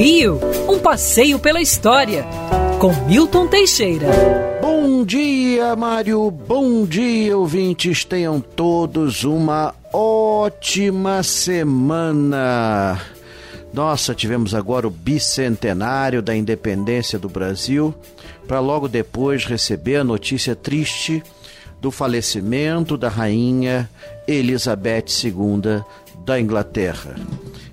Rio, um passeio pela história, com Milton Teixeira. Bom dia, Mário. Bom dia, ouvintes. Tenham todos uma ótima semana. Nossa, tivemos agora o bicentenário da independência do Brasil, para logo depois receber a notícia triste do falecimento da rainha Elizabeth II da Inglaterra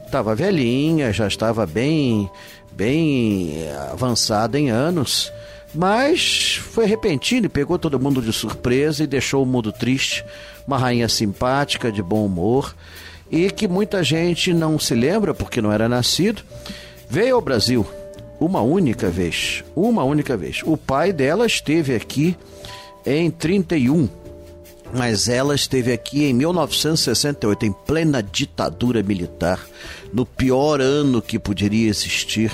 estava velhinha, já estava bem, bem avançada em anos, mas foi repentino e pegou todo mundo de surpresa e deixou o mundo triste. Uma rainha simpática, de bom humor e que muita gente não se lembra porque não era nascido. Veio ao Brasil uma única vez, uma única vez. O pai dela esteve aqui em 31 mas ela esteve aqui em 1968, em plena ditadura militar, no pior ano que poderia existir,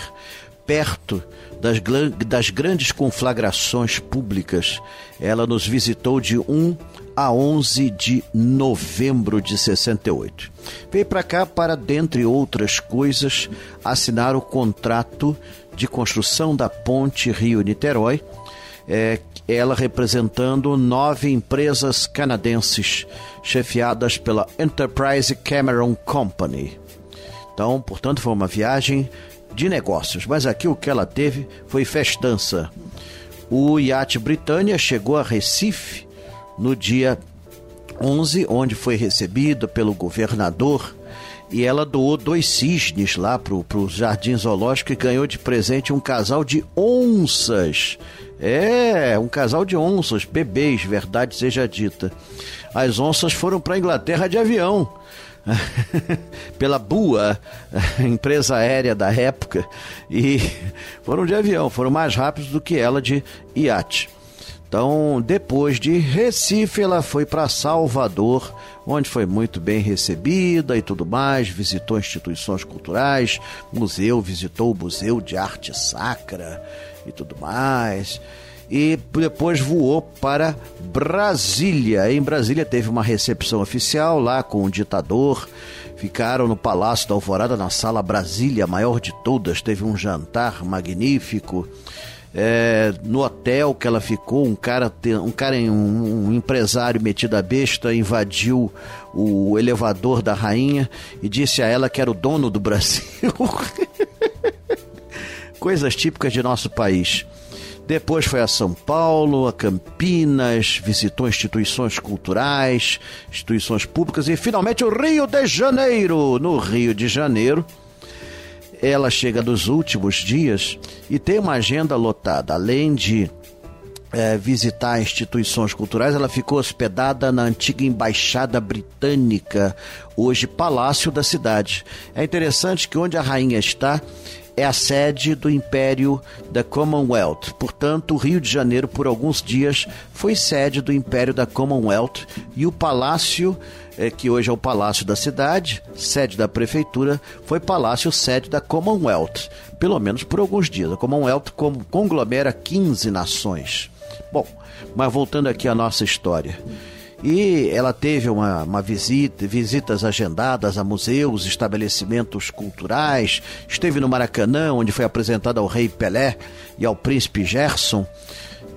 perto das, das grandes conflagrações públicas. Ela nos visitou de 1 a 11 de novembro de 68. Veio para cá para, dentre outras coisas, assinar o contrato de construção da ponte Rio-Niterói, é, ela representando nove empresas canadenses chefiadas pela Enterprise Cameron Company. Então, portanto, foi uma viagem de negócios, mas aqui o que ela teve foi festança. O iate Britânia chegou a Recife no dia 11, onde foi recebida pelo governador e ela doou dois cisnes lá pro, pro Jardim Zoológico e ganhou de presente um casal de onças é, um casal de onças, bebês, verdade seja dita. As onças foram para a Inglaterra de avião. pela BUA, empresa aérea da época, e foram de avião, foram mais rápidos do que ela de iate. Então, depois de Recife, ela foi para Salvador, onde foi muito bem recebida e tudo mais, visitou instituições culturais, museu, visitou o Museu de Arte Sacra e tudo mais. E depois voou para Brasília. Em Brasília teve uma recepção oficial lá com o ditador. Ficaram no Palácio da Alvorada, na Sala Brasília, a maior de todas. Teve um jantar magnífico. É, no hotel que ela ficou, um cara, um cara, um, um, empresário metido a besta invadiu o elevador da rainha e disse a ela que era o dono do Brasil. coisas típicas de nosso país. Depois foi a São Paulo, a Campinas, visitou instituições culturais, instituições públicas e finalmente o Rio de Janeiro. No Rio de Janeiro, ela chega nos últimos dias e tem uma agenda lotada. Além de é, visitar instituições culturais, ela ficou hospedada na antiga embaixada britânica, hoje palácio da cidade. É interessante que onde a rainha está é a sede do Império da Commonwealth. Portanto, o Rio de Janeiro, por alguns dias, foi sede do Império da Commonwealth e o palácio, é, que hoje é o Palácio da Cidade, sede da Prefeitura, foi palácio sede da Commonwealth, pelo menos por alguns dias. A Commonwealth conglomera 15 nações. Bom, mas voltando aqui à nossa história. E ela teve uma, uma visita, visitas agendadas a museus, estabelecimentos culturais, esteve no Maracanã, onde foi apresentada ao rei Pelé e ao príncipe Gerson.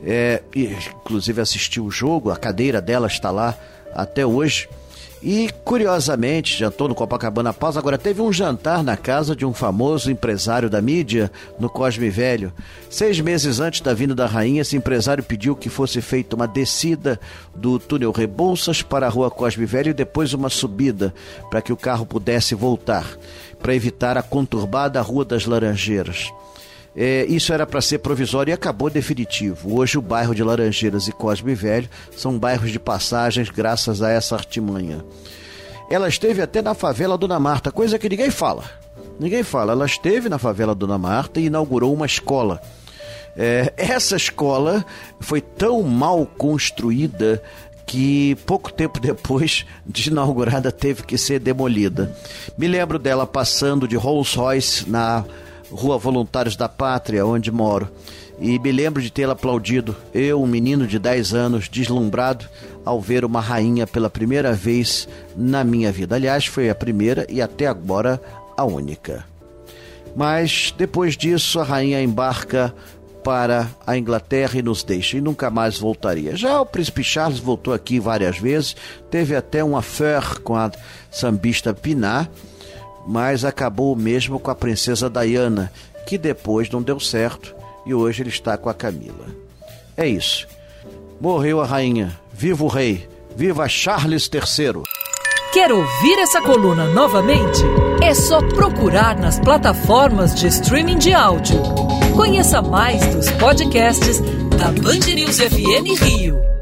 É, inclusive assistiu o jogo, a cadeira dela está lá até hoje. E curiosamente, jantou no Copacabana Pausa, agora teve um jantar na casa de um famoso empresário da mídia no Cosme Velho. Seis meses antes da vinda da rainha, esse empresário pediu que fosse feita uma descida do túnel Rebouças para a rua Cosme Velho e depois uma subida para que o carro pudesse voltar, para evitar a conturbada Rua das Laranjeiras. É, isso era para ser provisório e acabou definitivo. Hoje o bairro de Laranjeiras e Cosme Velho são bairros de passagens graças a essa artimanha. Ela esteve até na favela Dona Marta, coisa que ninguém fala. Ninguém fala. Ela esteve na favela Dona Marta e inaugurou uma escola. É, essa escola foi tão mal construída que pouco tempo depois de inaugurada teve que ser demolida. Me lembro dela passando de Rolls Royce na Rua Voluntários da Pátria, onde moro. E me lembro de tê-la aplaudido, eu, um menino de 10 anos, deslumbrado, ao ver uma rainha pela primeira vez na minha vida. Aliás, foi a primeira e até agora a única. Mas depois disso, a rainha embarca para a Inglaterra e nos deixa e nunca mais voltaria. Já o príncipe Charles voltou aqui várias vezes, teve até um affair com a sambista Pinar, mas acabou mesmo com a princesa Diana, que depois não deu certo e hoje ele está com a Camila. É isso. Morreu a rainha. Viva o rei. Viva Charles III. Quer ouvir essa coluna novamente? É só procurar nas plataformas de streaming de áudio. Conheça mais dos podcasts da Band News FM Rio.